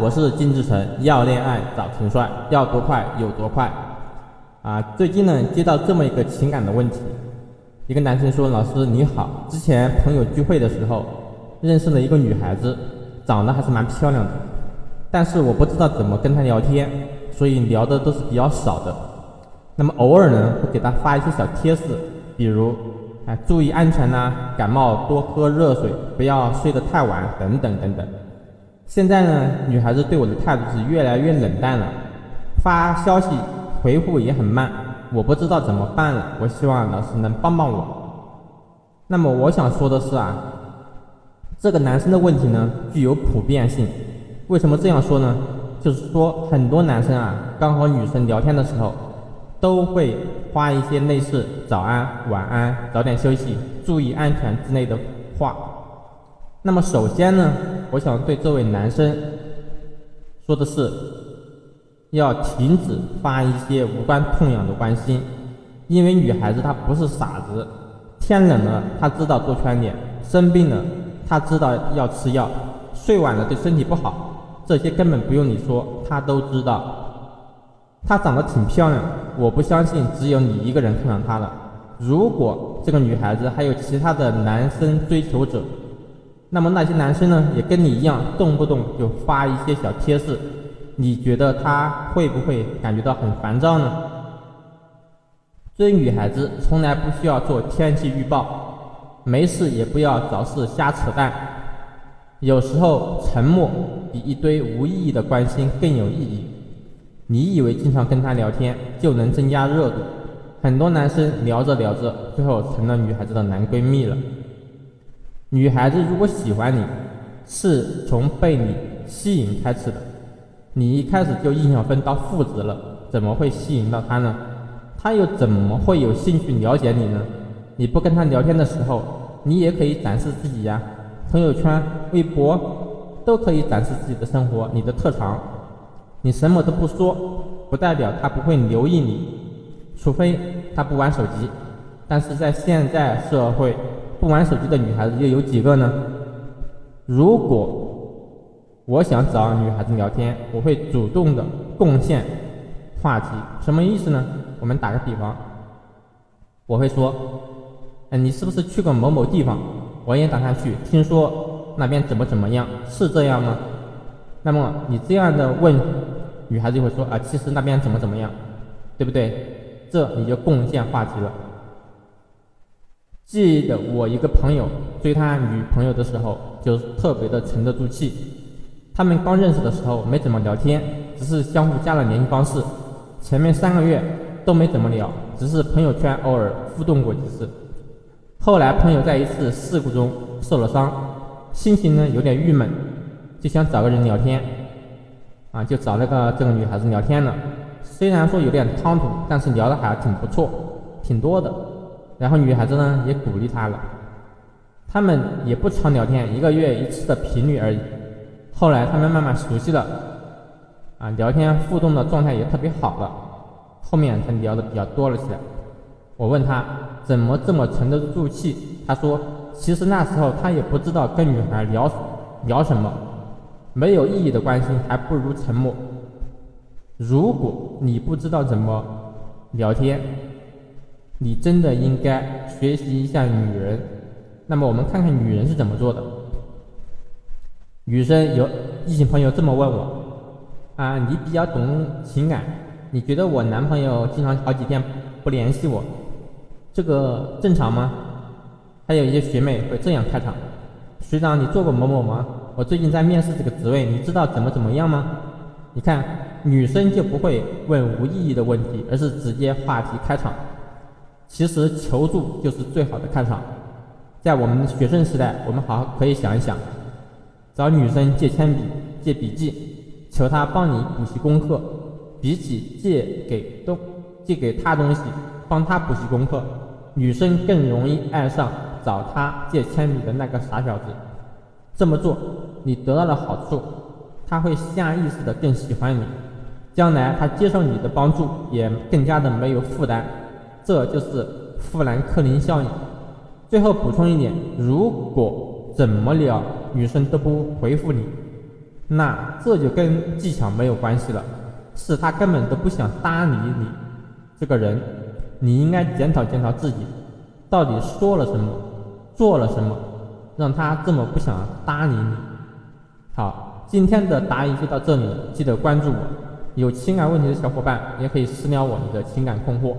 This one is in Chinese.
我是金志成，要恋爱找陈帅，要多快有多快。啊，最近呢接到这么一个情感的问题，一个男生说：“老师你好，之前朋友聚会的时候认识了一个女孩子，长得还是蛮漂亮的，但是我不知道怎么跟她聊天，所以聊的都是比较少的。那么偶尔呢会给她发一些小贴士，比如。”啊，注意安全呐！感冒多喝热水，不要睡得太晚，等等等等。现在呢，女孩子对我的态度是越来越冷淡了，发消息回复也很慢，我不知道怎么办了。我希望老师能帮帮我。那么我想说的是啊，这个男生的问题呢具有普遍性。为什么这样说呢？就是说很多男生啊，刚和女生聊天的时候。都会发一些类似“早安”“晚安”“早点休息”“注意安全”之类的话。那么，首先呢，我想对这位男生说的是，要停止发一些无关痛痒的关心，因为女孩子她不是傻子，天冷了她知道多穿点，生病了她知道要吃药，睡晚了对身体不好，这些根本不用你说，她都知道。她长得挺漂亮，我不相信只有你一个人看上她了。如果这个女孩子还有其他的男生追求者，那么那些男生呢，也跟你一样，动不动就发一些小贴士，你觉得他会不会感觉到很烦躁呢？追女孩子从来不需要做天气预报，没事也不要找事瞎扯淡。有时候沉默比一堆无意义的关心更有意义。你以为经常跟他聊天就能增加热度？很多男生聊着聊着，最后成了女孩子的男闺蜜了。女孩子如果喜欢你，是从被你吸引开始的。你一开始就印象分到负值了，怎么会吸引到她呢？她又怎么会有兴趣了解你呢？你不跟她聊天的时候，你也可以展示自己呀，朋友圈、微博都可以展示自己的生活，你的特长。你什么都不说，不代表他不会留意你，除非他不玩手机。但是在现在社会，不玩手机的女孩子又有几个呢？如果我想找女孩子聊天，我会主动的贡献话题。什么意思呢？我们打个比方，我会说：“哎，你是不是去过某某地方？我也打算去，听说那边怎么怎么样？是这样吗？”那么你这样的问。女孩子就会说啊，其实那边怎么怎么样，对不对？这你就贡献话题了。记得我一个朋友追他女朋友的时候，就特别的沉得住气。他们刚认识的时候没怎么聊天，只是相互加了联系方式。前面三个月都没怎么聊，只是朋友圈偶尔互动过几次。后来朋友在一次事故中受了伤，心情呢有点郁闷，就想找个人聊天。啊，就找那个这个女孩子聊天了，虽然说有点唐突，但是聊的还挺不错，挺多的。然后女孩子呢也鼓励他了，他们也不常聊天，一个月一次的频率而已。后来他们慢慢熟悉了，啊，聊天互动的状态也特别好了，后面才聊的比较多了起来。我问他怎么这么沉得住气，他说其实那时候他也不知道跟女孩聊聊什么。没有意义的关心，还不如沉默。如果你不知道怎么聊天，你真的应该学习一下女人。那么我们看看女人是怎么做的。女生有异性朋友这么问我：啊，你比较懂情感，你觉得我男朋友经常好几天不联系我，这个正常吗？还有一些学妹会这样开场：学长，你做过某某吗？我最近在面试这个职位，你知道怎么怎么样吗？你看，女生就不会问无意义的问题，而是直接话题开场。其实求助就是最好的开场。在我们学生时代，我们好好可以想一想，找女生借铅笔、借笔记，求她帮你补习功课，比起借给东借给她东西，帮她补习功课，女生更容易爱上找她借铅笔的那个傻小子。这么做，你得到了好处，他会下意识的更喜欢你，将来他接受你的帮助也更加的没有负担，这就是富兰克林效应。最后补充一点，如果怎么聊女生都不回复你，那这就跟技巧没有关系了，是他根本都不想搭理你这个人。你应该检讨检讨自己，到底说了什么，做了什么，让他这么不想搭理你。好，今天的答疑就到这里，记得关注我。有情感问题的小伙伴也可以私聊我你的情感困惑。